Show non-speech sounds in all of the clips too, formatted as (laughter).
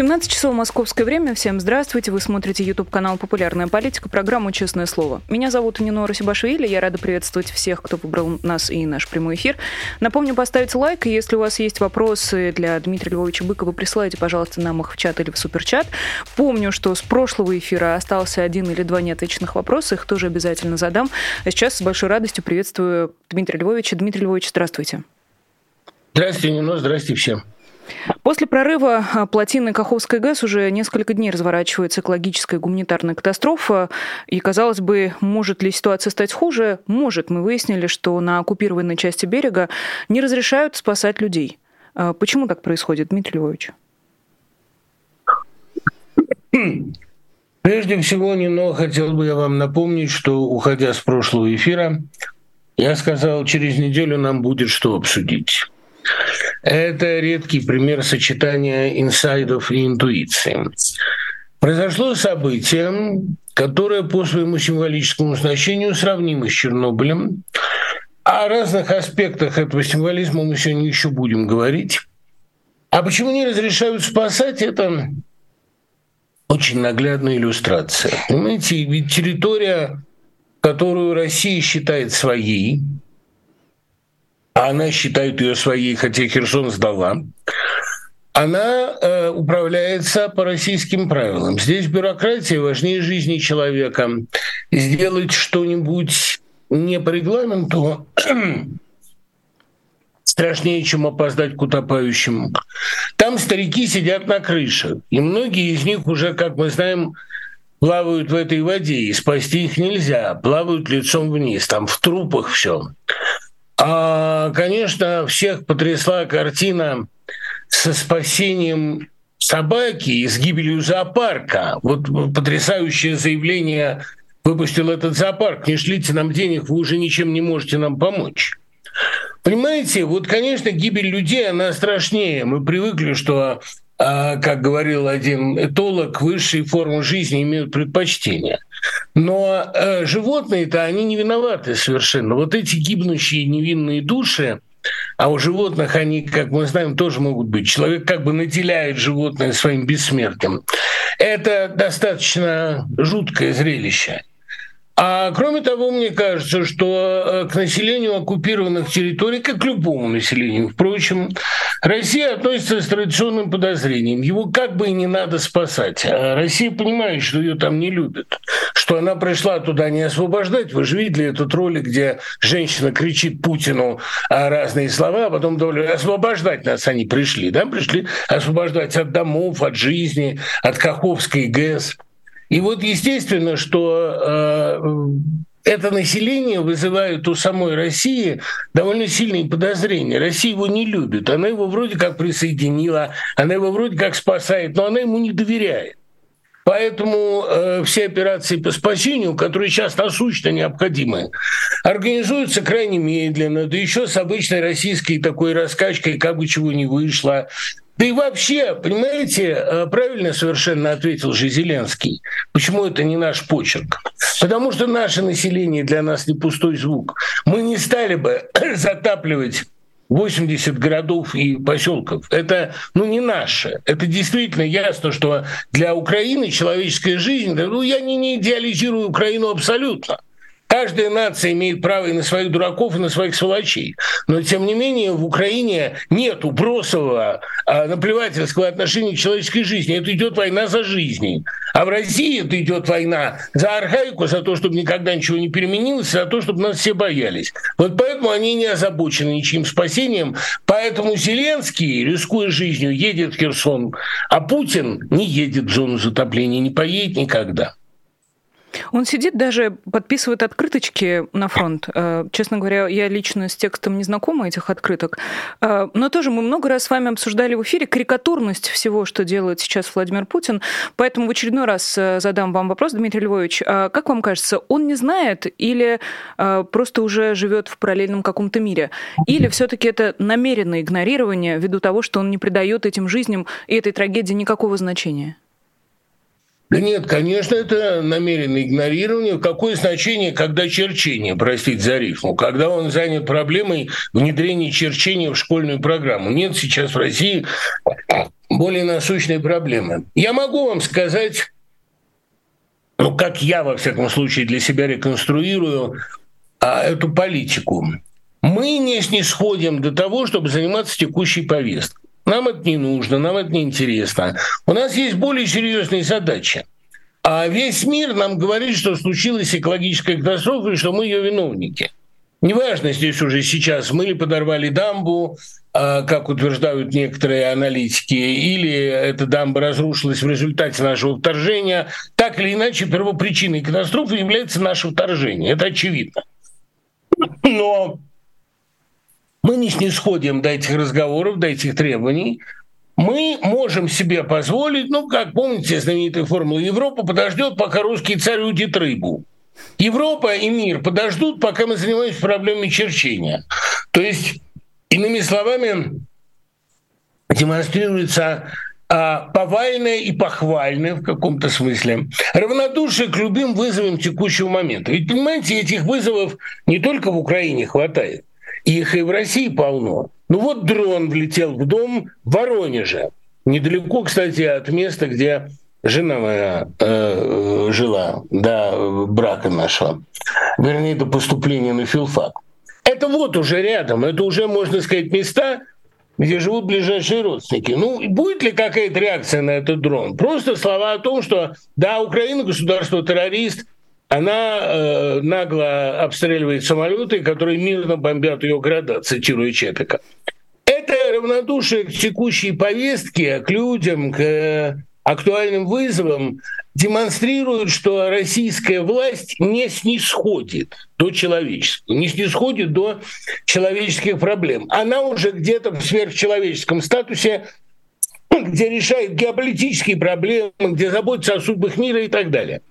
17 часов московское время. Всем здравствуйте. Вы смотрите YouTube-канал «Популярная политика», программу «Честное слово». Меня зовут Нино Расибашвили. Я рада приветствовать всех, кто выбрал нас и наш прямой эфир. Напомню, поставить лайк. И если у вас есть вопросы для Дмитрия Львовича Быкова, присылайте, пожалуйста, нам их в чат или в суперчат. Помню, что с прошлого эфира остался один или два неотвеченных вопроса. Их тоже обязательно задам. А сейчас с большой радостью приветствую Дмитрия Львовича. Дмитрий Львович, здравствуйте. Здравствуйте, Нино. Здравствуйте всем. После прорыва а, плотины Каховской ГЭС уже несколько дней разворачивается экологическая и гуманитарная катастрофа. И, казалось бы, может ли ситуация стать хуже? Может. Мы выяснили, что на оккупированной части берега не разрешают спасать людей. А, почему так происходит, Дмитрий Львович? Прежде всего, Нино, хотел бы я вам напомнить, что, уходя с прошлого эфира, я сказал, через неделю нам будет что обсудить. Это редкий пример сочетания инсайдов и интуиции. Произошло событие, которое по своему символическому значению сравнимо с Чернобылем. О разных аспектах этого символизма мы сегодня еще будем говорить. А почему не разрешают спасать, это очень наглядная иллюстрация. Понимаете, ведь территория, которую Россия считает своей, она считает ее своей, хотя Херсон сдала, она э, управляется по российским правилам. Здесь бюрократия важнее жизни человека. Сделать что-нибудь не по регламенту (clears throat) страшнее, чем опоздать к утопающему. Там старики сидят на крыше, и многие из них уже, как мы знаем, плавают в этой воде, и спасти их нельзя, плавают лицом вниз, там в трупах все. А, конечно, всех потрясла картина со спасением собаки и с гибелью зоопарка. Вот потрясающее заявление выпустил этот зоопарк. Не шлите нам денег, вы уже ничем не можете нам помочь. Понимаете, вот, конечно, гибель людей, она страшнее. Мы привыкли, что а, как говорил один этолог, высшие формы жизни имеют предпочтение. Но э, животные-то, они не виноваты совершенно. Вот эти гибнущие невинные души, а у животных они, как мы знаем, тоже могут быть. Человек как бы наделяет животное своим бессмертием. Это достаточно жуткое зрелище. А кроме того, мне кажется, что э, к населению оккупированных территорий, как к любому населению, впрочем, Россия относится с традиционным подозрением. Его как бы и не надо спасать. А Россия понимает, что ее там не любят, что она пришла туда не освобождать. Вы же видели этот ролик, где женщина кричит Путину разные слова, а потом говорят, освобождать нас они пришли. Да? Пришли освобождать от домов, от жизни, от Каховской ГЭС. И вот естественно, что э, это население вызывает у самой России довольно сильные подозрения. Россия его не любит. Она его вроде как присоединила, она его вроде как спасает, но она ему не доверяет. Поэтому э, все операции по спасению, которые сейчас насущно необходимы, организуются крайне медленно, да еще с обычной российской такой раскачкой, как бы чего не вышло. Да и вообще, понимаете, э, правильно совершенно ответил же Зеленский. Почему это не наш почерк? Потому что наше население для нас не пустой звук. Мы не стали бы (clears throat) затапливать 80 городов и поселков. Это ну, не наше. Это действительно ясно, что для Украины человеческая жизнь, ну я не, не идеализирую Украину абсолютно. Каждая нация имеет право и на своих дураков, и на своих сволочей. Но, тем не менее, в Украине нет бросового, а, наплевательского отношения к человеческой жизни. Это идет война за жизнь. А в России это идет война за архаику, за то, чтобы никогда ничего не переменилось, за то, чтобы нас все боялись. Вот поэтому они не озабочены ничьим спасением. Поэтому Зеленский, рискуя жизнью, едет в Херсон, а Путин не едет в зону затопления, не поедет никогда. Он сидит даже, подписывает открыточки на фронт. Э, честно говоря, я лично с текстом не знакома этих открыток. Э, но тоже мы много раз с вами обсуждали в эфире карикатурность всего, что делает сейчас Владимир Путин. Поэтому в очередной раз э, задам вам вопрос, Дмитрий Львович. Как вам кажется, он не знает или просто уже живет в параллельном каком-то мире? Или все-таки это намеренное игнорирование ввиду того, что он не придает этим жизням и этой трагедии никакого значения? Да нет, конечно, это намеренное игнорирование. Какое значение, когда черчение, простите за рифму, когда он занят проблемой внедрения черчения в школьную программу? Нет сейчас в России более насущной проблемы. Я могу вам сказать, ну, как я, во всяком случае, для себя реконструирую а, эту политику. Мы не снисходим до того, чтобы заниматься текущей повесткой. Нам это не нужно, нам это не интересно. У нас есть более серьезные задачи. А весь мир нам говорит, что случилась экологическая катастрофа и что мы ее виновники. Неважно здесь уже сейчас, мы ли подорвали дамбу, а, как утверждают некоторые аналитики, или эта дамба разрушилась в результате нашего вторжения. Так или иначе, первопричиной катастрофы является наше вторжение. Это очевидно. Но мы не снисходим до этих разговоров, до этих требований. Мы можем себе позволить, ну, как помните, знаменитая формула Европа подождет, пока русский царь удит рыбу. Европа и мир подождут, пока мы занимаемся проблемами черчения. То есть, иными словами, демонстрируется а, повальное и похвальное в каком-то смысле, равнодушие к любым вызовам текущего момента. Ведь, понимаете, этих вызовов не только в Украине хватает. Их и в России полно. Ну вот дрон влетел в дом в Воронеже. Недалеко, кстати, от места, где жена моя э, жила до брака нашего. Вернее, до поступления на филфак. Это вот уже рядом, это уже, можно сказать, места, где живут ближайшие родственники. Ну, будет ли какая-то реакция на этот дрон? Просто слова о том, что да, Украина государство-террорист, она э, нагло обстреливает самолеты, которые мирно бомбят ее города, цитируя Чепика. Это равнодушие к текущей повестке, к людям, к э, актуальным вызовам демонстрирует, что российская власть не снисходит до человеческого, не снисходит до человеческих проблем. Она уже где-то в сверхчеловеческом статусе, где решает геополитические проблемы, где заботится о судьбах мира и так далее.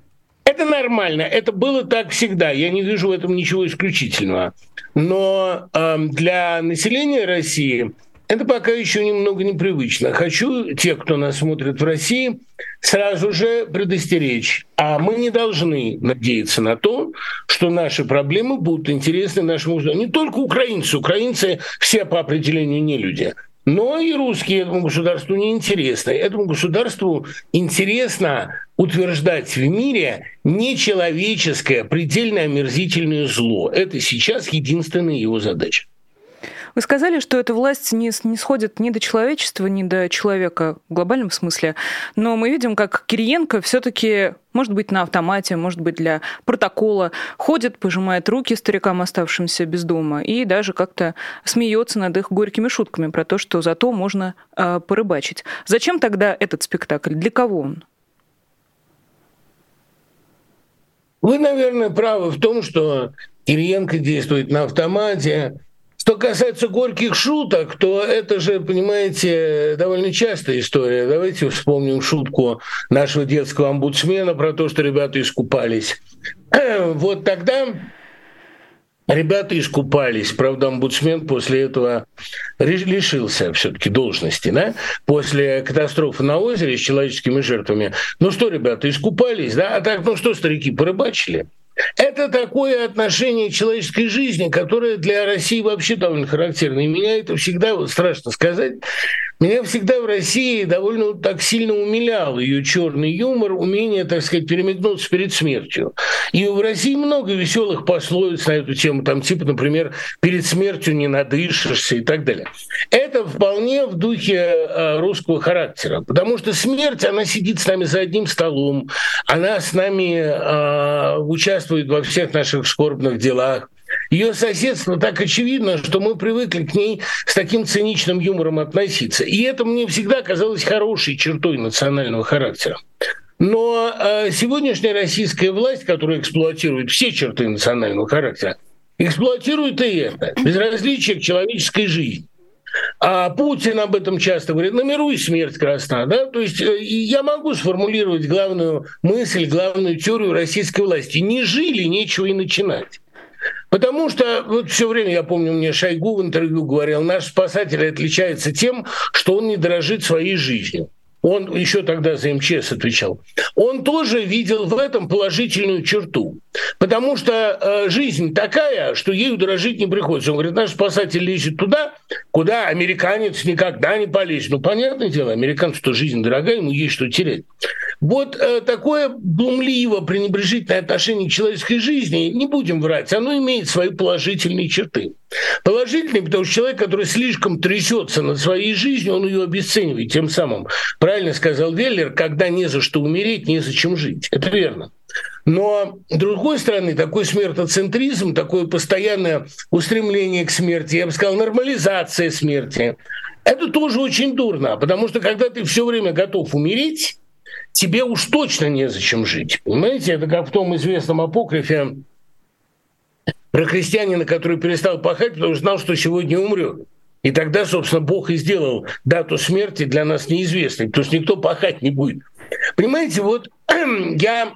Это нормально, это было так всегда, я не вижу в этом ничего исключительного. Но э, для населения России это пока еще немного непривычно. Хочу те, кто нас смотрит в России, сразу же предостеречь. А мы не должны надеяться на то, что наши проблемы будут интересны нашему Не только украинцы. Украинцы все по определению не люди. Но и русские этому государству не интересны. Этому государству интересно утверждать в мире нечеловеческое, предельно омерзительное зло. Это сейчас единственная его задача. Вы сказали, что эта власть не, не сходит ни до человечества, ни до человека в глобальном смысле, но мы видим, как Кириенко все-таки, может быть, на автомате, может быть, для протокола, ходит, пожимает руки старикам, оставшимся без дома, и даже как-то смеется над их горькими шутками про то, что зато можно э, порыбачить. Зачем тогда этот спектакль? Для кого он? Вы, наверное, правы в том, что Кириенко действует на автомате, что касается горьких шуток, то это же, понимаете, довольно частая история. Давайте вспомним шутку нашего детского омбудсмена про то, что ребята искупались. (clears throat) Вот тогда ребята искупались. Правда, омбудсмен после этого лишился все-таки должности, да? После катастрофы на озере с человеческими жертвами. Ну что, ребята, искупались, да? А так, ну что, старики, порыбачили? Это такое отношение человеческой жизни, которое для России вообще довольно характерно. И меня это всегда, страшно сказать, меня всегда в России довольно так сильно умилял ее черный юмор, умение, так сказать, переметнуться перед смертью. И в России много веселых пословиц на эту тему, там типа, например, «перед смертью не надышишься» и так далее. Это вполне в духе э, русского характера, потому что смерть, она сидит с нами за одним столом, она с нами э, участвует во всех наших скорбных делах, ее соседство так очевидно, что мы привыкли к ней с таким циничным юмором относиться. И это мне всегда казалось хорошей чертой национального характера. Но э, сегодняшняя российская власть, которая эксплуатирует все черты национального характера, эксплуатирует и это, безразличие к человеческой жизни. А Путин об этом часто говорит, и смерть красна. Да? То есть э, я могу сформулировать главную мысль, главную теорию российской власти. Не жили, нечего и начинать. Потому что вот все время, я помню, мне Шойгу в интервью говорил, наш спасатель отличается тем, что он не дорожит своей жизнью. Он еще тогда за МЧС отвечал. он тоже видел в этом положительную черту. Потому что э, жизнь такая, что ею дорожить не приходится. Он говорит, наш спасатель лезет туда, куда американец никогда не полезет. Ну, понятное дело, американцу то жизнь дорогая, ему есть что терять. Вот э, такое глумливо пренебрежительное отношение к человеческой жизни, не будем врать, оно имеет свои положительные черты. Положительные, потому что человек, который слишком трясется над своей жизнью, он ее обесценивает. Тем самым, правильно сказал Веллер, когда не за что умереть, незачем жить. Это верно. Но, с другой стороны, такой смертоцентризм, такое постоянное устремление к смерти, я бы сказал, нормализация смерти, это тоже очень дурно, потому что когда ты все время готов умереть, тебе уж точно незачем жить. Понимаете, это как в том известном апокрифе про крестьянина, который перестал пахать, потому что знал, что сегодня умрет. И тогда, собственно, Бог и сделал дату смерти для нас неизвестной, потому что никто пахать не будет. Понимаете, вот (clears throat) я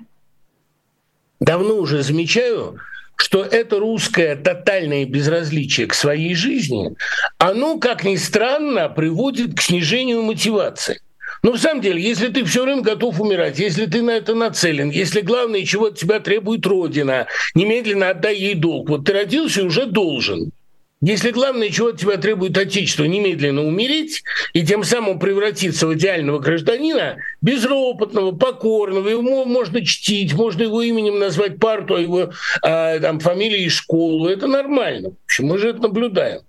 давно уже замечаю, что это русское тотальное безразличие к своей жизни, оно, как ни странно, приводит к снижению мотивации. Но в самом деле, если ты все время готов умирать, если ты на это нацелен, если главное, чего от тебя требует Родина, немедленно отдай ей долг. Вот ты родился и уже должен. Если главное, чего от тебя требует Отечество, немедленно умереть и тем самым превратиться в идеального гражданина, безропотного, покорного, его можно чтить, можно его именем назвать парту, его э, там, фамилией и школу, это нормально. В общем, мы же это наблюдаем.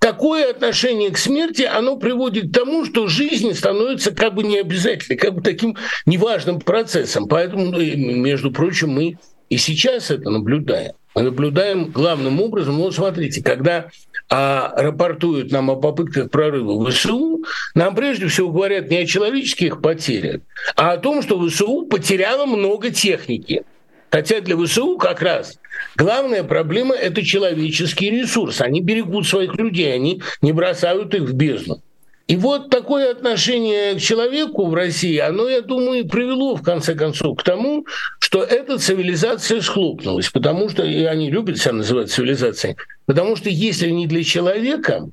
Такое отношение к смерти, оно приводит к тому, что жизнь становится как бы необязательной, как бы таким неважным процессом. Поэтому, ну, между прочим, мы и сейчас это наблюдаем. Наблюдаем главным образом, вот смотрите, когда а, рапортуют нам о попытках прорыва ВСУ, нам прежде всего говорят не о человеческих потерях, а о том, что ВСУ потеряло много техники. Хотя для ВСУ как раз главная проблема – это человеческий ресурс. Они берегут своих людей, они не бросают их в бездну. И вот такое отношение к человеку в России, оно, я думаю, привело, в конце концов, к тому, что эта цивилизация схлопнулась, потому что, и они любят себя называть цивилизацией, потому что если не для человека,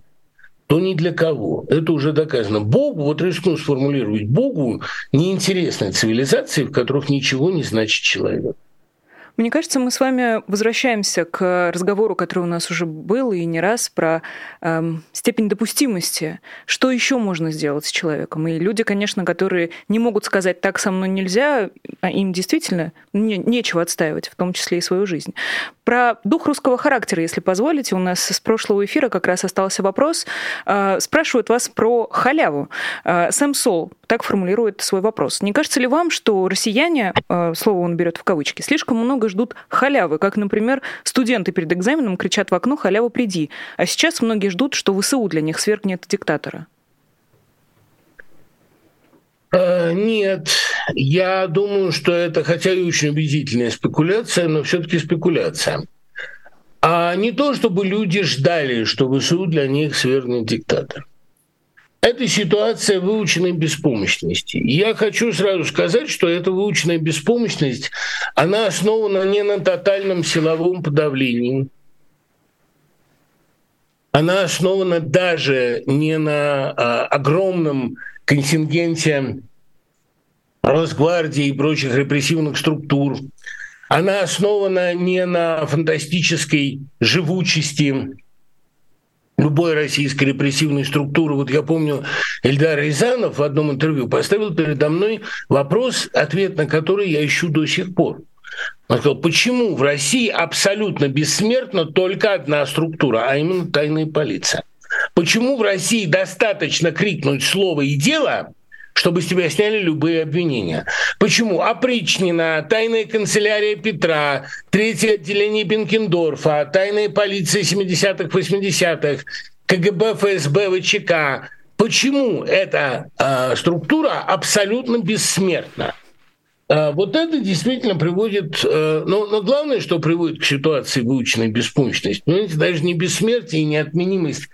то ни для кого. Это уже доказано. Богу, вот рискну сформулировать, Богу неинтересны цивилизации, в которых ничего не значит человек. Мне кажется, мы с вами возвращаемся к разговору, который у нас уже был и не раз про эм, степень допустимости. Что еще можно сделать с человеком? И люди, конечно, которые не могут сказать «так со мной нельзя», а им действительно не, нечего отстаивать, в том числе и свою жизнь. Про дух русского характера, если позволите, у нас с прошлого эфира как раз остался вопрос. Э, спрашивают вас про халяву. Э, Сэм Сол так формулирует свой вопрос. Не кажется ли вам, что россияне, э, слово он берет в кавычки, слишком много ждут халявы, как, например, студенты перед экзаменом кричат в окно «халява, приди», а сейчас многие ждут, что ВСУ для них свергнет диктатора? Э, нет, я думаю, что это, хотя и очень убедительная спекуляция, но все-таки спекуляция. А не то, чтобы люди ждали, что ВСУ для них свергнет диктатор. Это ситуация выученной беспомощности. я хочу сразу сказать, что эта выученная беспомощность, она основана не на тотальном силовом подавлении, она основана даже не на а, огромном контингенте Росгвардии и прочих репрессивных структур. Она основана не на фантастической живучести любой российской репрессивной структуры. Вот я помню, Эльдар Рязанов в одном интервью поставил передо мной вопрос, ответ на который я ищу до сих пор. Он сказал, почему в России абсолютно бессмертна только одна структура, а именно тайная полиция? Почему в России достаточно крикнуть слово и дело, чтобы с тебя сняли любые обвинения. Почему? Опричнина, тайная канцелярия Петра, третье отделение Бенкендорфа, тайная полиция 70-х, 80-х, КГБ, ФСБ, ВЧК. Почему эта э, структура абсолютно бессмертна? Э, вот это действительно приводит, э, но, но главное, что приводит к ситуации выученной беспомощности, понимаете, даже не бессмертие и неотменимость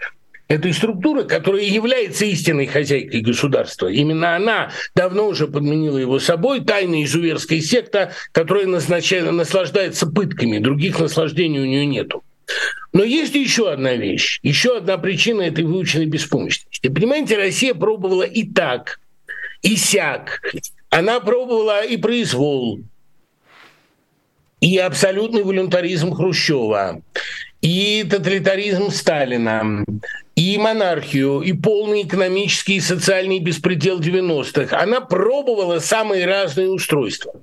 этой структуры, которая является истинной хозяйкой государства. Именно она давно уже подменила его собой, тайная изуверская секта, которая назначает, наслаждается пытками, других наслаждений у нее нету. Но есть еще одна вещь, еще одна причина этой выученной беспомощности. Понимаете, Россия пробовала и так, и сяк. Она пробовала и произвол, и абсолютный волюнтаризм Хрущева, и тоталитаризм Сталина, и монархию, и полный экономический и социальный беспредел 90-х. Она пробовала самые разные устройства.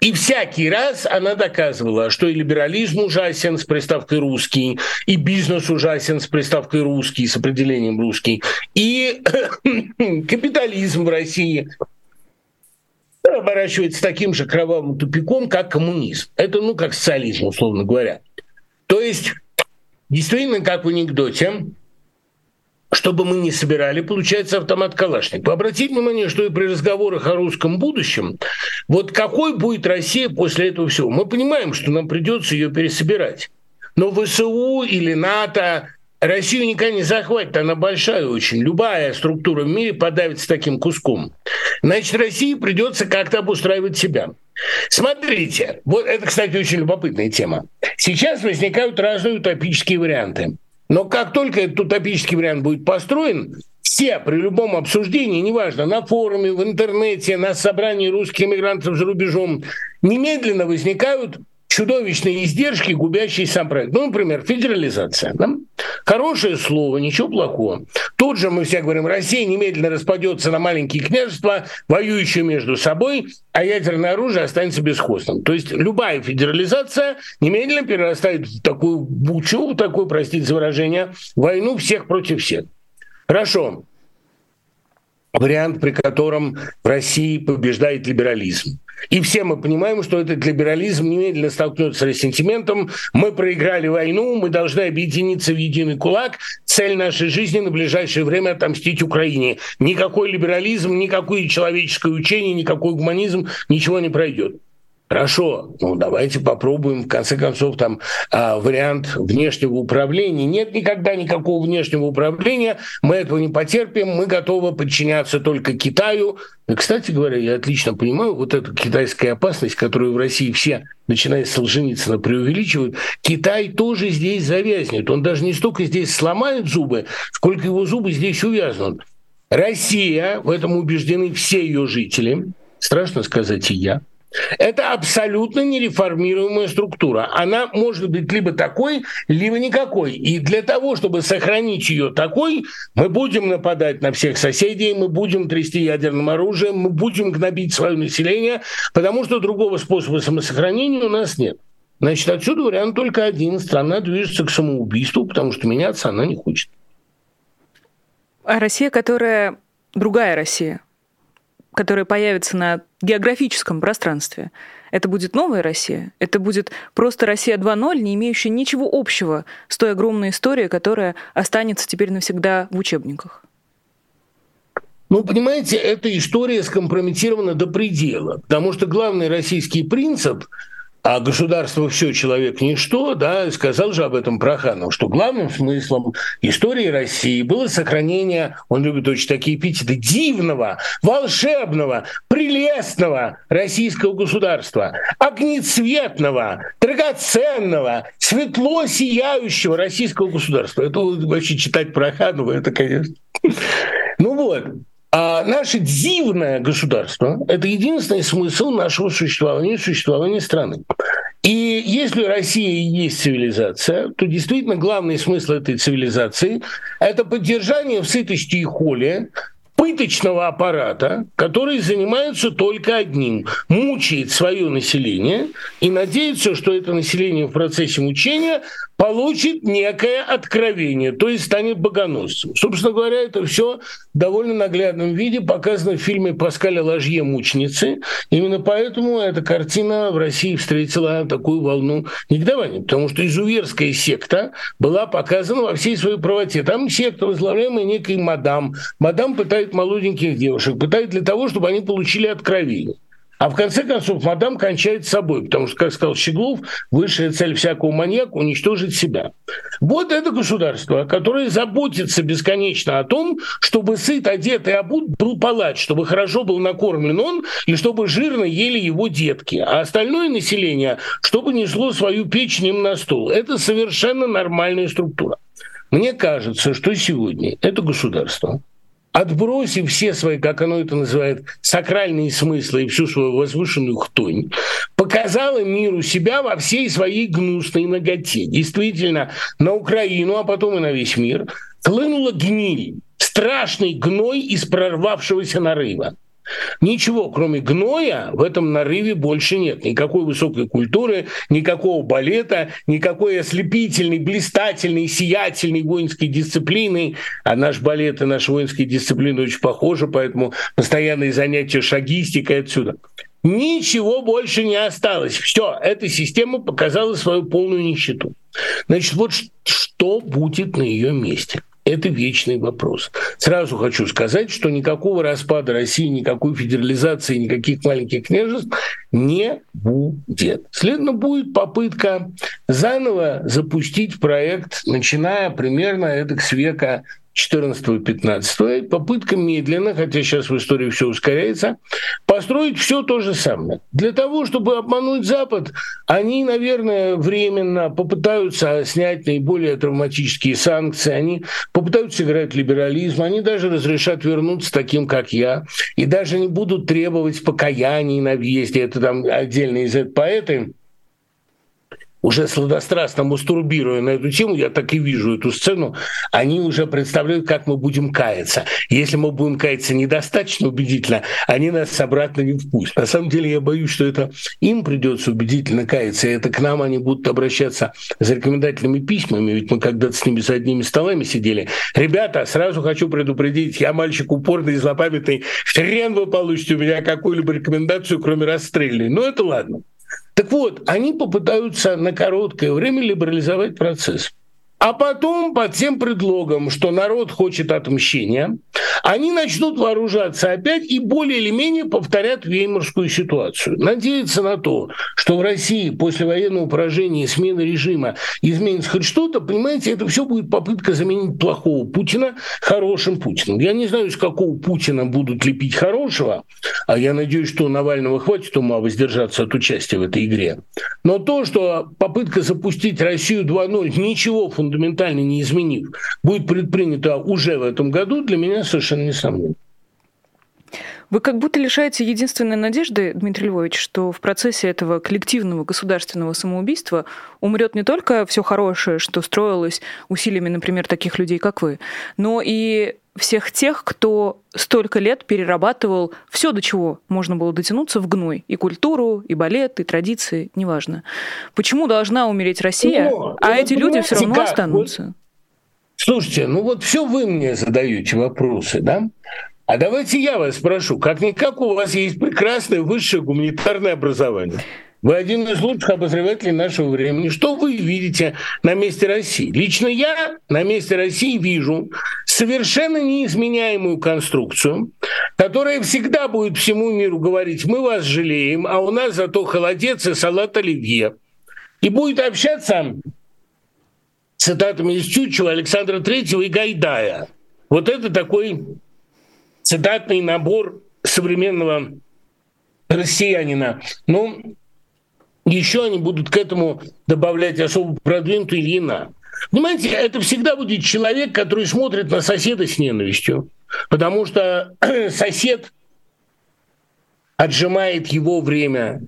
И всякий раз она доказывала, что и либерализм ужасен с приставкой «русский», и бизнес ужасен с приставкой «русский», с определением «русский», и (coughs) капитализм в России оборачивается таким же кровавым тупиком, как коммунизм. Это, ну, как социализм, условно говоря. То есть, действительно, как в анекдоте, чтобы мы не собирали, получается автомат Калашникова. Обратите внимание, что и при разговорах о русском будущем, вот какой будет Россия после этого всего? Мы понимаем, что нам придется ее пересобирать. Но ВСУ или НАТО Россию никогда не захватит, она большая очень. Любая структура в мире подавится таким куском. Значит, России придется как-то обустраивать себя. Смотрите, вот это, кстати, очень любопытная тема. Сейчас возникают разные утопические варианты. Но как только этот утопический вариант будет построен, все при любом обсуждении, неважно, на форуме, в интернете, на собрании русских иммигрантов за рубежом, немедленно возникают чудовищные издержки, губящие сам проект. Ну, например, федерализация. Да? Хорошее слово, ничего плохого. Тут же мы все говорим, Россия немедленно распадется на маленькие княжества, воюющие между собой, а ядерное оружие останется бесхозным. То есть любая федерализация немедленно перерастает в такую бучу, в такую, простите за выражение, войну всех против всех. Хорошо. Вариант, при котором в России побеждает либерализм. И все мы понимаем, что этот либерализм немедленно столкнется с ресентиментом. Мы проиграли войну, мы должны объединиться в единый кулак. Цель нашей жизни на ближайшее время отомстить Украине. Никакой либерализм, никакое человеческое учение, никакой гуманизм ничего не пройдет. Хорошо, ну давайте попробуем, в конце концов, там а, вариант внешнего управления. Нет никогда никакого внешнего управления, мы этого не потерпим, мы готовы подчиняться только Китаю. И, кстати говоря, я отлично понимаю вот эту китайская опасность, которую в России все, начиная с Солженицына, преувеличивают. Китай тоже здесь завязнет. Он даже не столько здесь сломает зубы, сколько его зубы здесь увязнут. Россия, в этом убеждены все ее жители, страшно сказать и я – это абсолютно нереформируемая структура. Она может быть либо такой, либо никакой. И для того, чтобы сохранить ее такой, мы будем нападать на всех соседей, мы будем трясти ядерным оружием, мы будем гнобить свое население, потому что другого способа самосохранения у нас нет. Значит, отсюда вариант только один. Страна движется к самоубийству, потому что меняться она не хочет. А Россия, которая другая Россия, которая появится на географическом пространстве. Это будет новая Россия. Это будет просто Россия 2.0, не имеющая ничего общего с той огромной историей, которая останется теперь навсегда в учебниках. Ну, понимаете, эта история скомпрометирована до предела, потому что главный российский принцип а государство все, человек ничто, да, сказал же об этом Проханов, что главным смыслом истории России было сохранение, он любит очень такие эпитеты, дивного, волшебного, прелестного российского государства, огнецветного, драгоценного, светло сияющего российского государства. Это вообще читать Проханова, это, конечно... (laughs) Ну вот, а наше дивное государство – это единственный смысл нашего существования, существования страны. И если Россия есть цивилизация, то действительно главный смысл этой цивилизации – это поддержание в сытости и холе пыточного аппарата, который занимается только одним – мучает свое население и надеется, что это население в процессе мучения получит некое откровение, то есть станет богоносцем. Собственно говоря, это все довольно наглядном виде показано в фильме Паскаля Ложье «Мученицы». Именно поэтому эта картина в России встретила такую волну негодования, потому что изуверская секта была показана во всей своей правоте. Там секта, возглавляемая некой мадам. Мадам пытает молоденьких девушек, пытает для того, чтобы они получили откровение. А в конце концов, мадам кончает собой, потому что, как сказал Щеглов, высшая цель всякого маньяка – уничтожить себя. Вот это государство, которое заботится бесконечно о том, чтобы сыт, одет и обут был палач, чтобы хорошо был накормлен он, и чтобы жирно ели его детки. А остальное население, чтобы несло свою печень им на стол. Это совершенно нормальная структура. Мне кажется, что сегодня это государство отбросив все свои, как оно это называет, сакральные смыслы и всю свою возвышенную хтонь, показала миру себя во всей своей гнусной ноготе. Действительно, на Украину, а потом и на весь мир хлынула гниль, страшный гной из прорвавшегося нарыва. Ничего, кроме гноя, в этом нарыве больше нет. Никакой высокой культуры, никакого балета, никакой ослепительной, блистательной, сиятельной воинской дисциплины. А наш балет и наша воинская дисциплина очень похожи, поэтому постоянные занятия шагистикой отсюда. Ничего больше не осталось. Все, эта система показала свою полную нищету. Значит, вот что будет на ее месте – это вечный вопрос. Сразу хочу сказать, что никакого распада России, никакой федерализации, никаких маленьких княжеств не будет. Следовательно, будет попытка заново запустить проект, начиная примерно это с века 14-15, попытка медленно, хотя сейчас в истории все ускоряется, построить все то же самое. Для того, чтобы обмануть Запад, они, наверное, временно попытаются снять наиболее травматические санкции, они попытаются играть либерализм, они даже разрешат вернуться таким, как я, и даже не будут требовать покаяний на въезде. Это там отдельные из поэты уже сладострастно мастурбируя на эту тему, я так и вижу эту сцену, они уже представляют, как мы будем каяться. Если мы будем каяться недостаточно убедительно, они нас обратно не впустят. На самом деле я боюсь, что это им придется убедительно каяться, и это к нам они будут обращаться за рекомендательными письмами, ведь мы когда-то с ними за одними столами сидели. Ребята, сразу хочу предупредить, я мальчик упорный, злопамятный, хрен вы получите у меня какую-либо рекомендацию, кроме расстрельной. Но это ладно. Так вот, они попытаются на короткое время либерализовать процесс. А потом под тем предлогом, что народ хочет отмщения, они начнут вооружаться опять и более или менее повторят веймарскую ситуацию. Надеяться на то, что в России после военного поражения и смены режима изменится хоть что-то, понимаете, это все будет попытка заменить плохого Путина хорошим Путиным. Я не знаю, из какого Путина будут лепить хорошего, а я надеюсь, что Навального хватит ума воздержаться от участия в этой игре. Но то, что попытка запустить Россию 2.0 ничего фундаментального фундаментально не изменив, будет предпринято уже в этом году, для меня совершенно несомненно. Вы как будто лишаете единственной надежды, Дмитрий Львович, что в процессе этого коллективного государственного самоубийства умрет не только все хорошее, что строилось усилиями, например, таких людей, как вы, но и всех тех, кто столько лет перерабатывал все, до чего можно было дотянуться в гной. И культуру, и балет, и традиции, неважно. Почему должна умереть Россия, Но, а эти люди все равно как? останутся? Слушайте, ну вот все вы мне задаете вопросы, да? А давайте я вас спрошу, как-никак у вас есть прекрасное высшее гуманитарное образование. Вы один из лучших обозревателей нашего времени. Что вы видите на месте России? Лично я на месте России вижу совершенно неизменяемую конструкцию, которая всегда будет всему миру говорить, мы вас жалеем, а у нас зато холодец и салат оливье. И будет общаться цитатами из Чучела, Александра Третьего и Гайдая. Вот это такой цитатный набор современного россиянина. Ну, еще они будут к этому добавлять особо продвинутую Ильина. Понимаете, это всегда будет человек, который смотрит на соседа с ненавистью, потому что (clears throat) сосед отжимает его время,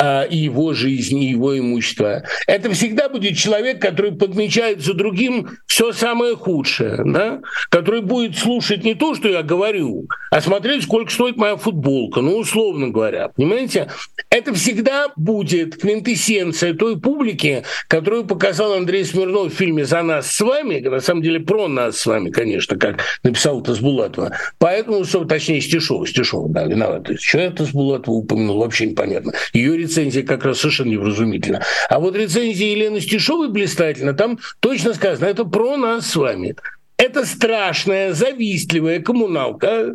а, и его жизнь, и его имущество. Это всегда будет человек, который подмечает за другим все самое худшее, да? который будет слушать не то, что я говорю, а смотреть, сколько стоит моя футболка, ну, условно говоря. Понимаете? Это всегда будет квинтэссенция той публики, которую показал Андрей Смирнов в фильме «За нас с вами», на самом деле про нас с вами, конечно, как написал Тасбулатова. Поэтому, точнее, Стешова, Стешова, да, виноват. Что я Тасбулатова упомянул, вообще непонятно. Ее рецензия как раз совершенно невразумительна. А вот рецензия Елены Стешовой блистательна. Там точно сказано, это про нас с вами. Это страшная, завистливая коммуналка,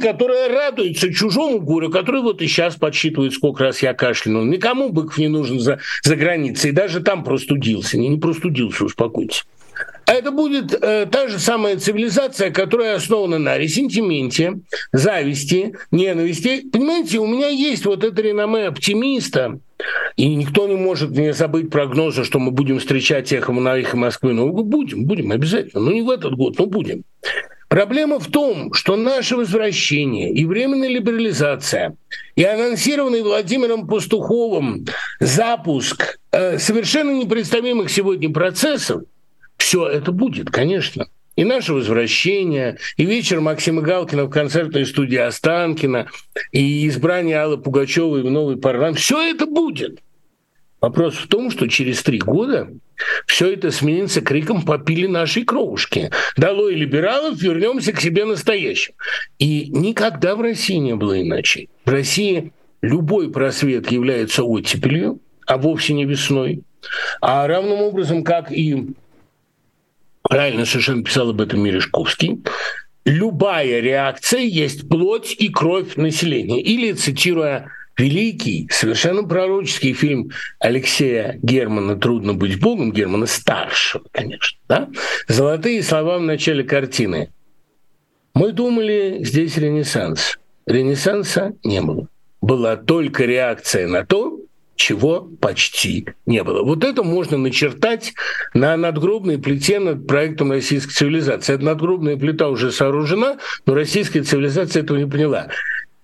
которая радуется чужому горю, который вот и сейчас подсчитывает, сколько раз я кашлянул. Никому Быков не нужен за, за границей, даже там простудился. Не, не простудился, успокойтесь. Это будет э, та же самая цивилизация, которая основана на ресентименте, зависти, ненависти. Понимаете, у меня есть вот это реноме оптимиста, и никто не может не забыть прогнозы, что мы будем встречать эхо на эхо Москвы. Ну, будем, будем обязательно. Ну, не в этот год, но будем. Проблема в том, что наше возвращение и временная либерализация, и анонсированный Владимиром Пастуховым запуск э, совершенно непредставимых сегодня процессов, все это будет, конечно. И наше возвращение, и вечер Максима Галкина в концертной студии Останкина, и избрание Аллы Пугачевой в новый парламент, все это будет – Вопрос в том, что через три года все это сменится криком «попили нашей кровушки». Долой либералов, вернемся к себе настоящим. И никогда в России не было иначе. В России любой просвет является оттепелью, а вовсе не весной. А равным образом, как и правильно совершенно писал об этом Мережковский, любая реакция есть плоть и кровь населения. Или, цитируя великий, совершенно пророческий фильм Алексея Германа «Трудно быть Богом», Германа старшего, конечно, да? Золотые слова в начале картины. Мы думали, здесь Ренессанс. Ренессанса не было. Была только реакция на то, чего почти не было. Вот это можно начертать на надгробной плите над проектом российской цивилизации. Эта надгробная плита уже сооружена, но российская цивилизация этого не поняла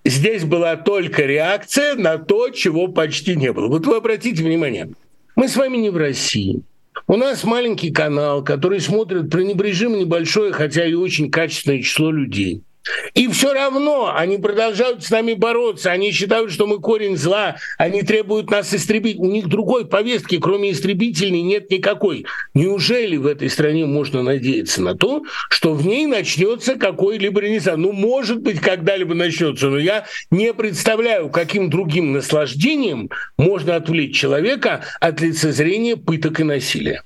здесь была только реакция на то, чего почти не было. Вот вы обратите внимание, мы с вами не в России. У нас маленький канал, который смотрит пренебрежимо небольшое, хотя и очень качественное число людей. И все равно они продолжают с нами бороться. Они считают, что мы корень зла. Они требуют нас истребить. У них другой повестки, кроме истребительной, нет никакой. Неужели в этой стране можно надеяться на то, что в ней начнется какой-либо ренессанс? Ну, может быть, когда-либо начнется, но я не представляю, каким другим наслаждением можно отвлечь человека от лицезрения пыток и насилия.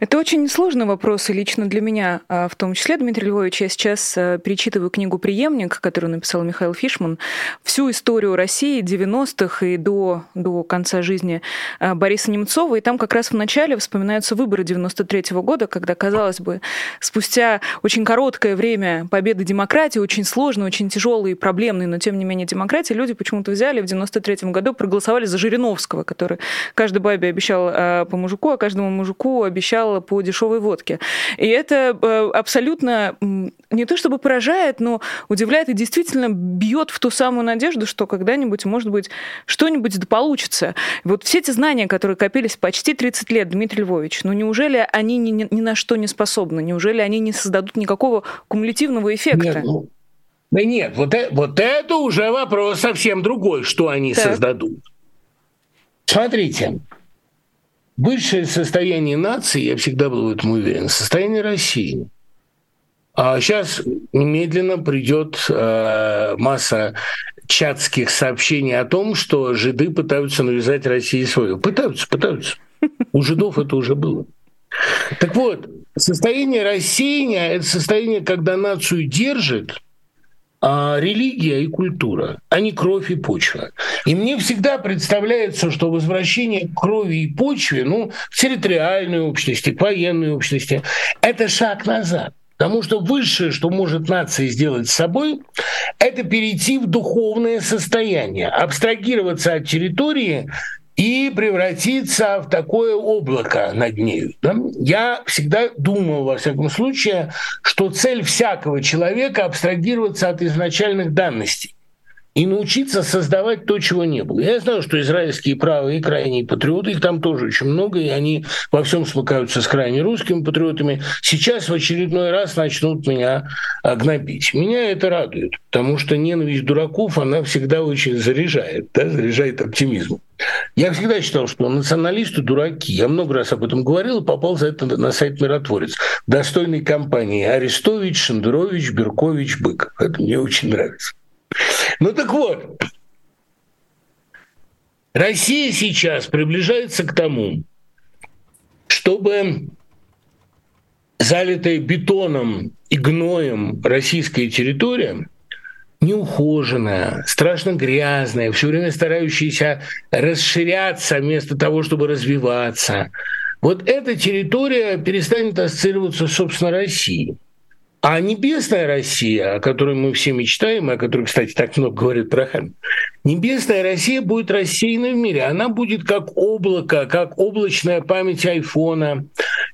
Это очень сложный вопрос, и лично для меня а, в том числе, Дмитрий Львович, я сейчас а, перечитываю книгу «Преемник», которую написал Михаил Фишман, всю историю России 90-х и до, до конца жизни а, Бориса Немцова, и там как раз в начале вспоминаются выборы 93 -го года, когда, казалось бы, спустя очень короткое время победы демократии, очень сложной, очень тяжелой и проблемной, но тем не менее демократии, люди почему-то взяли в 93 году, проголосовали за Жириновского, который каждой бабе обещал по мужику, а каждому мужику обещал стало по дешевой водке. И это э, абсолютно не то чтобы поражает, но удивляет и действительно бьет в ту самую надежду, что когда-нибудь, может быть, что-нибудь да получится. Вот все эти знания, которые копились почти 30 лет, Дмитрий Львович, ну неужели они ни, ни, ни на что не способны? Неужели они не создадут никакого кумулятивного эффекта? Нет, ну, да нет, вот, э, вот это уже вопрос совсем другой, что они так. создадут. Смотрите, Высшее состояние нации, я всегда был в этом уверен, состояние России. А сейчас немедленно придет э, масса чатских сообщений о том, что жиды пытаются навязать России свое. Пытаются, пытаются. У жидов это уже было. Так вот, состояние рассеяния – это состояние, когда нацию держит – а религия и культура, а не кровь и почва. И мне всегда представляется, что возвращение крови и почве, ну, в территориальной общности, к военной общности, это шаг назад. Потому что высшее, что может нация сделать с собой, это перейти в духовное состояние, абстрагироваться от территории и превратиться в такое облако над ней. Я всегда думал, во всяком случае, что цель всякого человека – абстрагироваться от изначальных данностей и научиться создавать то, чего не было. Я знаю, что израильские правые и крайние патриоты, их там тоже очень много, и они во всем смыкаются с крайне русскими патриотами. Сейчас в очередной раз начнут меня гнобить. Меня это радует, потому что ненависть дураков, она всегда очень заряжает, да, заряжает оптимизмом. Я всегда считал, что националисты дураки. Я много раз об этом говорил и попал за это на сайт «Миротворец». Достойной компании Арестович, Шендерович, Беркович, Быков. Это мне очень нравится. Ну так вот, Россия сейчас приближается к тому, чтобы залитая бетоном и гноем российская территория – неухоженная, страшно грязная, все время старающаяся расширяться вместо того, чтобы развиваться. Вот эта территория перестанет ассоциироваться, собственно, Россией. А небесная Россия, о которой мы все мечтаем, о которой, кстати, так много говорит про Хан, небесная Россия будет рассеяна в мире. Она будет как облако, как облачная память айфона.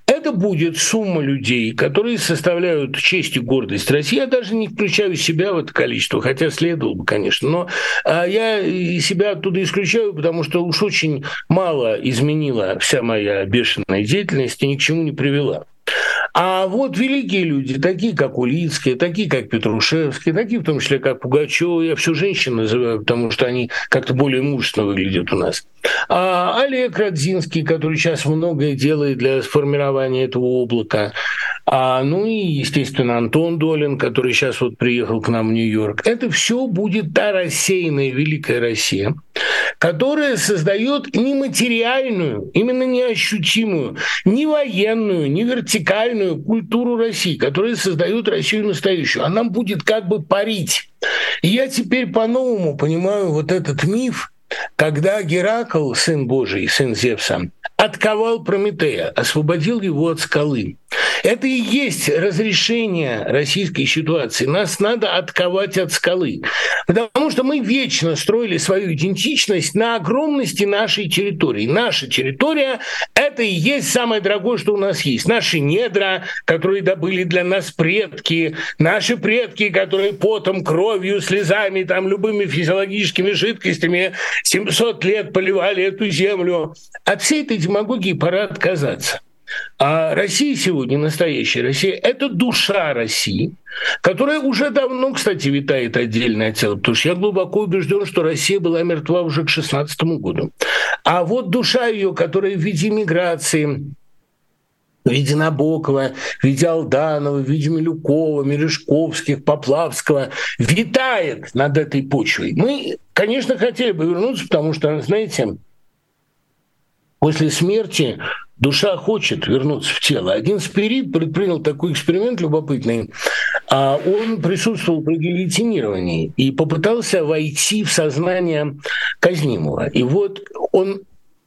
Это будет сумма людей, которые составляют честь и гордость России. Я даже не включаю себя в это количество, хотя следовало бы, конечно. Но а, я себя оттуда исключаю, потому что уж очень мало изменила вся моя бешеная деятельность и ни к чему не привела. А вот великие люди, такие как Улицкие, такие как Петрушевский, такие в том числе как Пугачева, я все женщин называю, потому что они как-то более мужественно выглядят у нас. А Олег Радзинский, который сейчас многое делает для сформирования этого облака. А, ну и, естественно, Антон Долин, который сейчас вот приехал к нам в Нью-Йорк. Это все будет та рассеянная великая Россия, которая создает нематериальную, именно неощутимую, не военную, не вертикальную культуру России, которая создает Россию настоящую. Она будет как бы парить. И я теперь по-новому понимаю вот этот миф, когда Геракл, сын Божий, сын Зевса, отковал Прометея, освободил его от скалы. Это и есть разрешение российской ситуации. Нас надо отковать от скалы. Потому что мы вечно строили свою идентичность на огромности нашей территории. Наша территория — это и есть самое дорогое, что у нас есть. Наши недра, которые добыли для нас предки, наши предки, которые потом, кровью, слезами, там, любыми физиологическими жидкостями 700 лет поливали эту землю. От всей этой демагогии пора отказаться. А Россия сегодня, настоящая Россия, это душа России, которая уже давно, кстати, витает отдельное тело, потому что я глубоко убежден, что Россия была мертва уже к 16 году. А вот душа ее, которая в виде миграции, в виде Набокова, в виде Алданова, в виде Милюкова, Мережковских, Поплавского, витает над этой почвой. Мы, конечно, хотели бы вернуться, потому что, знаете, после смерти душа хочет вернуться в тело. Один спирит предпринял такой эксперимент любопытный. А он присутствовал при гильотинировании и попытался войти в сознание казнимого. И вот он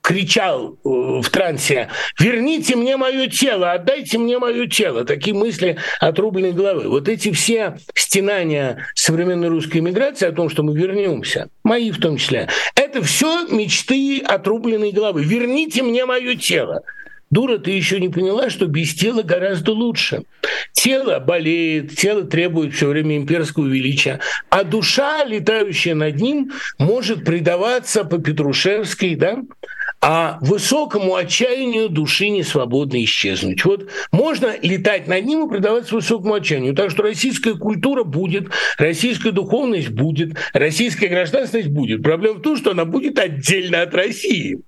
кричал э, в трансе «Верните мне мое тело! Отдайте мне мое тело!» Такие мысли отрубленной головы. Вот эти все стенания современной русской миграции о том, что мы вернемся, мои в том числе, это все мечты отрубленной головы. «Верните мне мое тело!» Дура, ты еще не поняла, что без тела гораздо лучше. Тело болеет, тело требует все время имперского величия, а душа, летающая над ним, может предаваться по Петрушевской, да, а высокому отчаянию души не свободно исчезнуть. Вот можно летать над ним и предаваться высокому отчаянию. Так что российская культура будет, российская духовность будет, российская гражданственность будет. Проблема в том, что она будет отдельно от России.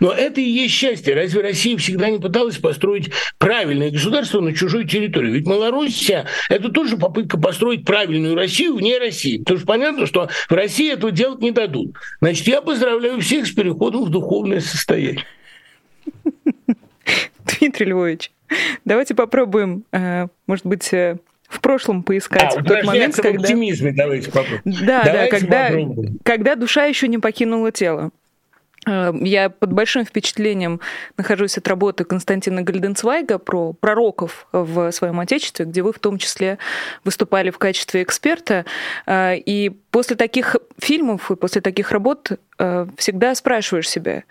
Но это и есть счастье. Разве Россия всегда не пыталась построить правильное государство на чужой территории? Ведь Малороссия – это тоже попытка построить правильную Россию вне России. Потому что понятно, что в России этого делать не дадут. Значит, я поздравляю всех с переходом в духовное состояние. (laughs) Дмитрий Львович, давайте попробуем, э, может быть, э, в прошлом поискать а, тот момент, когда... оптимизме давайте попробуем. Да, давайте да, когда, когда душа еще не покинула тело. Э, я под большим впечатлением нахожусь от работы Константина Гальденцвайга про пророков в своем отечестве, где вы в том числе выступали в качестве эксперта. Э, и после таких фильмов и после таких работ э, всегда спрашиваешь себя,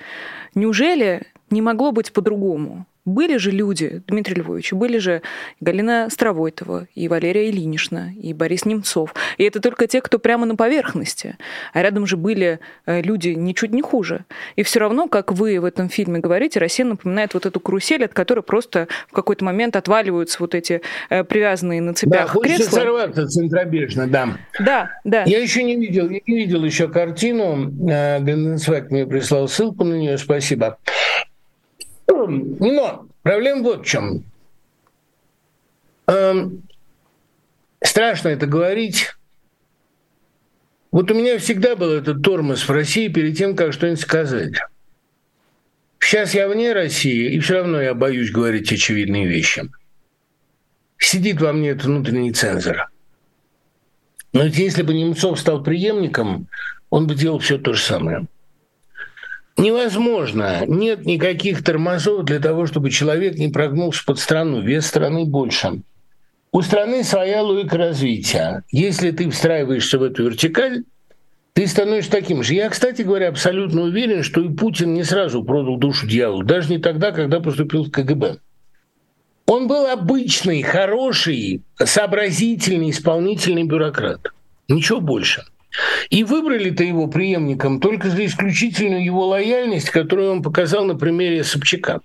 неужели не могло быть по-другому? Были же люди, Дмитрий Львович, были же Галина Стравойтова, и Валерия Ильинична, и Борис Немцов. И это только те, кто прямо на поверхности. А рядом же были э, люди ничуть не хуже. И все равно, как вы в этом фильме говорите, Россия напоминает вот эту карусель, от которой просто в какой-то момент отваливаются вот эти э, привязанные на цепях да, кресла. Да, сорваться центробежно, да. Да, да. Я еще не видел, я не видел еще картину. Э, Галина мне прислал ссылку на нее, спасибо. Но проблема вот в чем. Эм, страшно это говорить. Вот у меня всегда был этот тормоз в России перед тем, как что-нибудь сказать. Сейчас я вне России, и все равно я боюсь говорить очевидные вещи. Сидит во мне этот внутренний цензор. Но ведь если бы Немцов стал преемником, он бы делал все то же самое невозможно. Нет никаких тормозов для того, чтобы человек не прогнулся под страну. Вес страны больше. У страны своя логика развития. Если ты встраиваешься в эту вертикаль, ты становишься таким же. Я, кстати говоря, абсолютно уверен, что и Путин не сразу продал душу дьяволу, даже не тогда, когда поступил в КГБ. Он был обычный, хороший, сообразительный, исполнительный бюрократ. Ничего больше. И выбрали-то его преемником только за исключительную его лояльность, которую он показал на примере Собчака.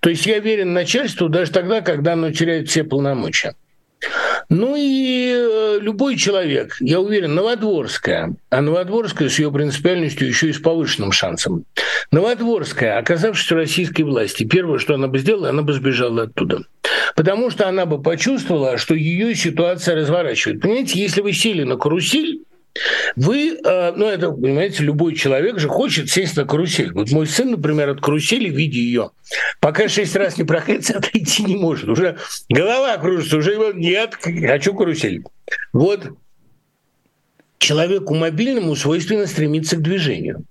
То есть я верен начальству даже тогда, когда оно теряет все полномочия. Ну и э, любой человек, я уверен, Новодворская, а Новодворская с ее принципиальностью еще и с повышенным шансом. Новодворская, оказавшись в российской власти, первое, что она бы сделала, она бы сбежала оттуда. Потому что она бы почувствовала, что ее ситуация разворачивает. Понимаете, если вы сели на карусель, вы, э, ну это, понимаете, любой человек же хочет сесть на карусель. Вот мой сын, например, от карусели, видя ее, пока шесть раз не проходится, (laughs) отойти не может. Уже голова кружится, уже его нет, хочу карусель. Вот человеку мобильному свойственно стремиться к движению.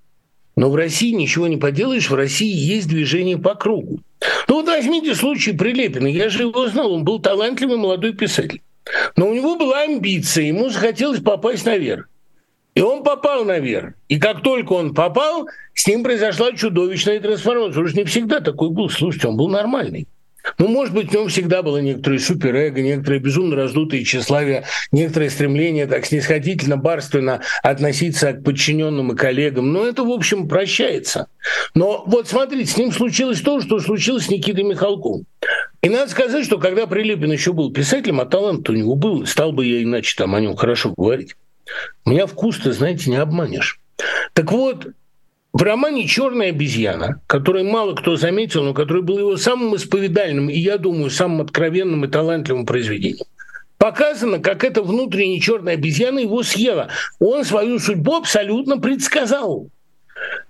Но в России ничего не поделаешь, в России есть движение по кругу. Ну вот возьмите случай Прилепина. Я же его знал, он был талантливый молодой писатель. Но у него была амбиция, ему захотелось попасть наверх. И он попал наверх. И как только он попал, с ним произошла чудовищная трансформация. Же не всегда такой был. Слушайте, он был нормальный. Ну, может быть, в нем всегда было некоторое суперэго, некоторое безумно раздутое тщеславие, некоторое стремление так снисходительно, барственно относиться к подчиненным и коллегам. Но это, в общем, прощается. Но вот смотрите, с ним случилось то, что случилось с Никитой Михалковым. И надо сказать, что когда Прилепин еще был писателем, а талант у него был, стал бы я иначе там о нем хорошо говорить. Меня вкус-то, знаете, не обманешь. Так вот, в романе «Черная обезьяна», который мало кто заметил, но который был его самым исповедальным и, я думаю, самым откровенным и талантливым произведением, показано, как эта внутренняя черная обезьяна его съела. Он свою судьбу абсолютно предсказал.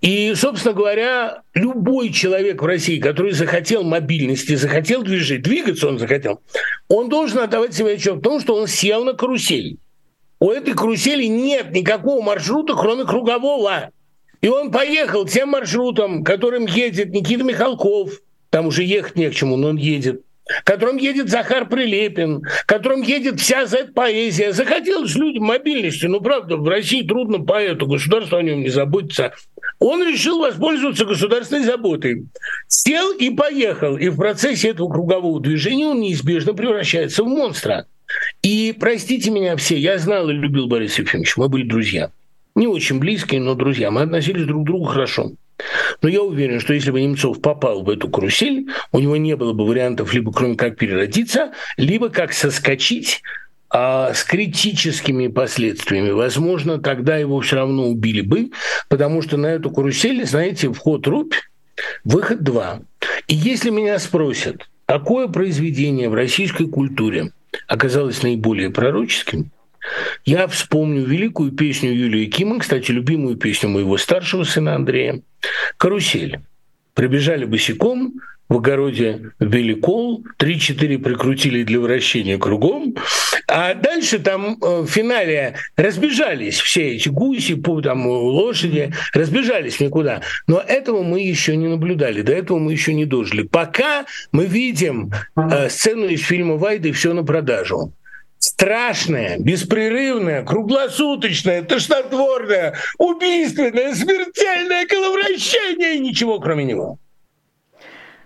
И, собственно говоря, любой человек в России, который захотел мобильности, захотел движения, двигаться он захотел, он должен отдавать себе отчет в том, что он сел на карусель. У этой карусели нет никакого маршрута, кроме кругового. И он поехал тем маршрутом, которым едет Никита Михалков. Там уже ехать не к чему, но он едет которым едет Захар Прилепин, которым едет вся Z-поэзия. Захотелось людям мобильности. Ну, правда, в России трудно поэту, государство о нем не заботится. Он решил воспользоваться государственной заботой. Сел и поехал. И в процессе этого кругового движения он неизбежно превращается в монстра. И простите меня все, я знал и любил Бориса Ефимовича, мы были друзья. Не очень близкие, но друзья. Мы относились друг к другу хорошо. Но я уверен, что если бы Немцов попал в эту карусель, у него не было бы вариантов либо кроме как переродиться, либо как соскочить а с критическими последствиями. Возможно, тогда его все равно убили бы, потому что на эту карусель, знаете, вход рубь, выход два. И если меня спросят, какое произведение в российской культуре оказалось наиболее пророческим, я вспомню великую песню Юлии Кима, кстати, любимую песню моего старшего сына Андрея, «Карусель». Прибежали босиком, в огороде великол, три-четыре прикрутили для вращения кругом, а дальше там э, в финале разбежались все эти гуси, там, лошади, разбежались никуда. Но этого мы еще не наблюдали, до этого мы еще не дожили. Пока мы видим э, сцену из фильма «Вайды» «Все на продажу» страшное, беспрерывное, круглосуточное, тошнотворное, убийственное, смертельное коловращение и ничего кроме него.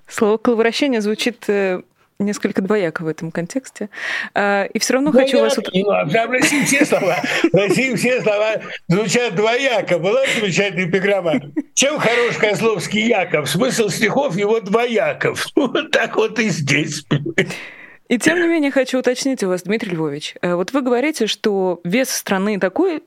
Слово «коловращение» звучит э, несколько двояко в этом контексте. А, и все равно Двояк, хочу вас... Ну, а в России все слова, в России все слова звучат двояко. Была замечательная эпиграмма. Чем хорош Козловский Яков? Смысл стихов его двояков. (laughs) Вот так вот и здесь. И тем не менее хочу уточнить у вас, Дмитрий Львович. Э, вот вы говорите, что вес страны такой,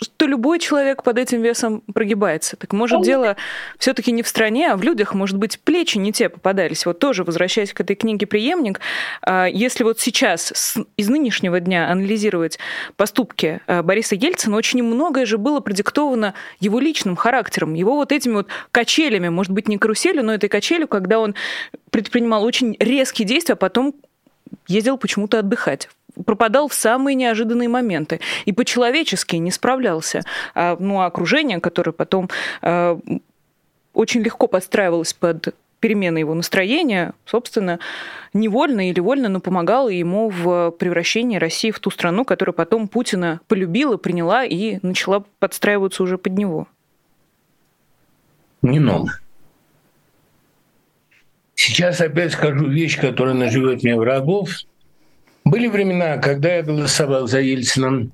что любой человек под этим весом прогибается. Так может дело все-таки не в стране, а в людях, может быть, плечи не те попадались. Вот тоже, возвращаясь к этой книге «Преемник», а, если вот сейчас из нынешнего дня анализировать поступки а, Бориса Ельцина, очень многое же было продиктовано его личным характером, его вот этими вот качелями, может быть, не каруселью, но этой качелью, когда он предпринимал очень резкие действия, а потом ездил почему-то отдыхать пропадал в самые неожиданные моменты и по-человечески не справлялся. А, ну, а окружение, которое потом а, очень легко подстраивалось под перемены его настроения, собственно, невольно или вольно, но помогало ему в превращении России в ту страну, которая потом Путина полюбила, приняла и начала подстраиваться уже под него. Не ново. Сейчас опять скажу вещь, которая наживет мне врагов. Были времена, когда я голосовал за Ельцина,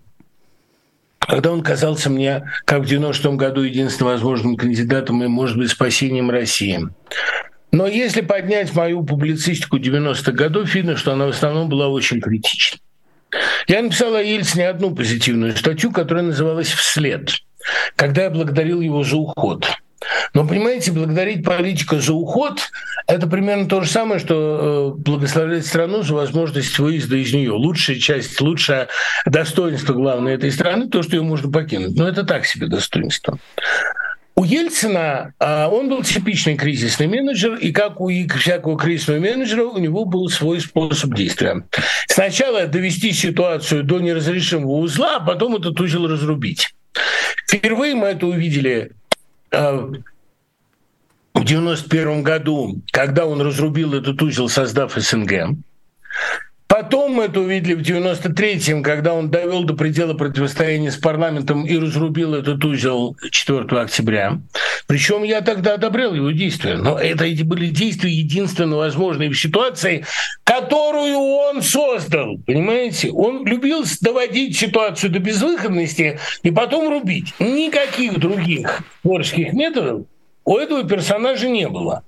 когда он казался мне, как в 90-м году, единственным возможным кандидатом и, может быть, спасением России. Но если поднять мою публицистику 90-х годов, видно, что она в основном была очень критична. Я написал о Ельцине одну позитивную статью, которая называлась «Вслед», когда я благодарил его за уход. Но, понимаете, благодарить политика за уход – это примерно то же самое, что э, благословлять страну за возможность выезда из нее. Лучшая часть, лучшее достоинство, главное, этой страны – то, что ее можно покинуть. Но это так себе достоинство. У Ельцина а, он был типичный кризисный менеджер, и как у всякого кризисного менеджера, у него был свой способ действия. Сначала довести ситуацию до неразрешимого узла, а потом этот узел разрубить. Впервые мы это увидели в 91 году, когда он разрубил этот узел, создав СНГ. Потом мы это увидели в 93-м, когда он довел до предела противостояния с парламентом и разрубил этот узел 4 октября. Причем я тогда одобрял его действия. Но это эти были действия единственно возможные в ситуации, которую он создал. Понимаете? Он любил доводить ситуацию до безвыходности и потом рубить. Никаких других творческих методов у этого персонажа не было.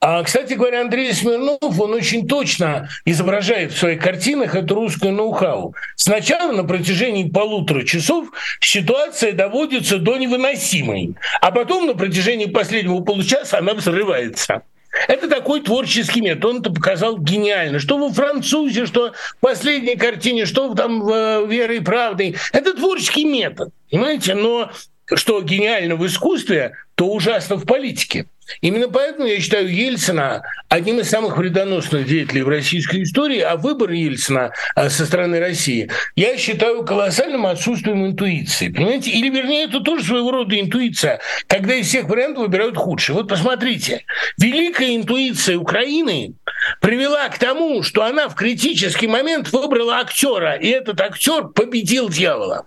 А, кстати говоря, Андрей Смирнов, он очень точно изображает в своих картинах эту русскую ноу-хау. Сначала на протяжении полутора часов ситуация доводится до невыносимой, а потом на протяжении последнего получаса она взрывается. Это такой творческий метод. Он это показал гениально. Что во французе, что в последней картине, что там в э, «Веры и правды». Это творческий метод, понимаете? Но что гениально в искусстве, то ужасно в политике. Именно поэтому я считаю Ельцина одним из самых вредоносных деятелей в российской истории, а выбор Ельцина а, со стороны России я считаю колоссальным отсутствием интуиции. Понимаете? Или, вернее, это тоже своего рода интуиция, когда из всех вариантов выбирают худший. Вот посмотрите, великая интуиция Украины привела к тому, что она в критический момент выбрала актера, и этот актер победил дьявола.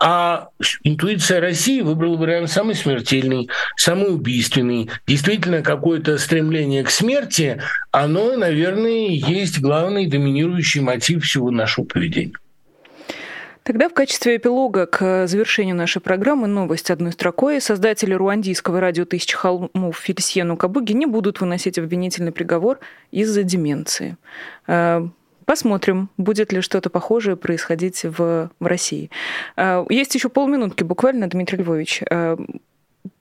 А интуиция России выбрала вариант самый смертельный, самый убийственный. Действительно, какое-то стремление к смерти, оно, наверное, есть главный доминирующий мотив всего нашего поведения. Тогда в качестве эпилога к завершению нашей программы новость одной строкой. Создатели руандийского радио «Тысячи холмов» Фельсьену Кабуги не будут выносить обвинительный приговор из-за деменции. Посмотрим, будет ли что-то похожее происходить в, в России. А, есть еще полминутки буквально, Дмитрий Львович. А,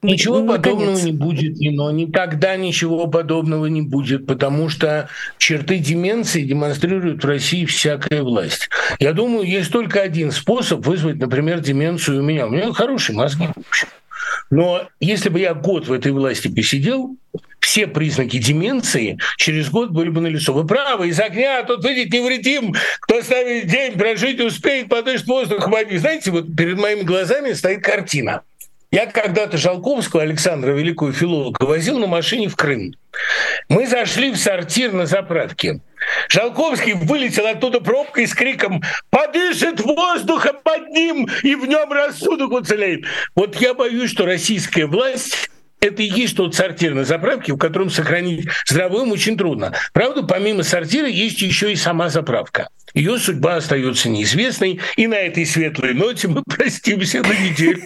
ничего Наконец. подобного не будет, но никогда ничего подобного не будет, потому что черты деменции демонстрируют в России всякая власть. Я думаю, есть только один способ вызвать, например, деменцию у меня. У меня хорошие мозги, в общем. Но если бы я год в этой власти посидел, все признаки деменции через год были бы налицо. Вы правы, из огня тут выйдет невредим, кто оставит день прожить успеет, подышит воздух води. Знаете, вот перед моими глазами стоит картина. Я когда-то Жалковского Александра, великого филолога, возил на машине в Крым. Мы зашли в сортир на заправке. Жалковский вылетел оттуда пробкой с криком «Подышит воздухом под ним, и в нем рассудок уцелеет». Вот я боюсь, что российская власть это и есть тот сортир на заправке, в котором сохранить здравый ум очень трудно. Правда, помимо сортира есть еще и сама заправка. Ее судьба остается неизвестной, и на этой светлой ноте мы простимся на неделю.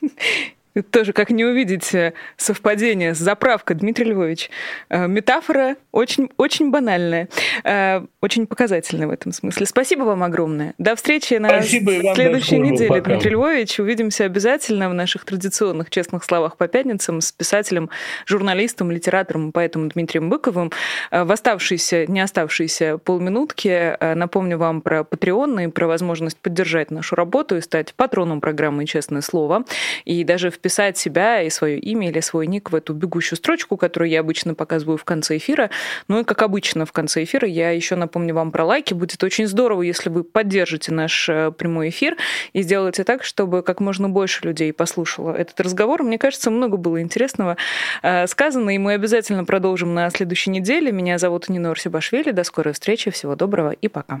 (laughs) тоже как не увидеть э, совпадение с заправкой, Дмитрий Львович. Э, метафора очень, очень банальная, э, очень показательная в этом смысле. Спасибо вам огромное. До встречи на Спасибо, следующей неделе, Пока. Дмитрий Львович. Увидимся обязательно в наших традиционных честных словах по пятницам с писателем, журналистом, литератором, поэтом Дмитрием Быковым. В оставшиеся, не оставшиеся полминутки напомню вам про Patreon и про возможность поддержать нашу работу и стать патроном программы «Честное слово». И даже в вписать себя и свое имя или свой ник в эту бегущую строчку, которую я обычно показываю в конце эфира. Ну и, как обычно, в конце эфира я еще напомню вам про лайки. Будет очень здорово, если вы поддержите наш э, прямой эфир и сделаете так, чтобы как можно больше людей послушало этот разговор. Мне кажется, много было интересного э, сказано, и мы обязательно продолжим на следующей неделе. Меня зовут Нина Урсибашвили. До скорой встречи. Всего доброго и пока.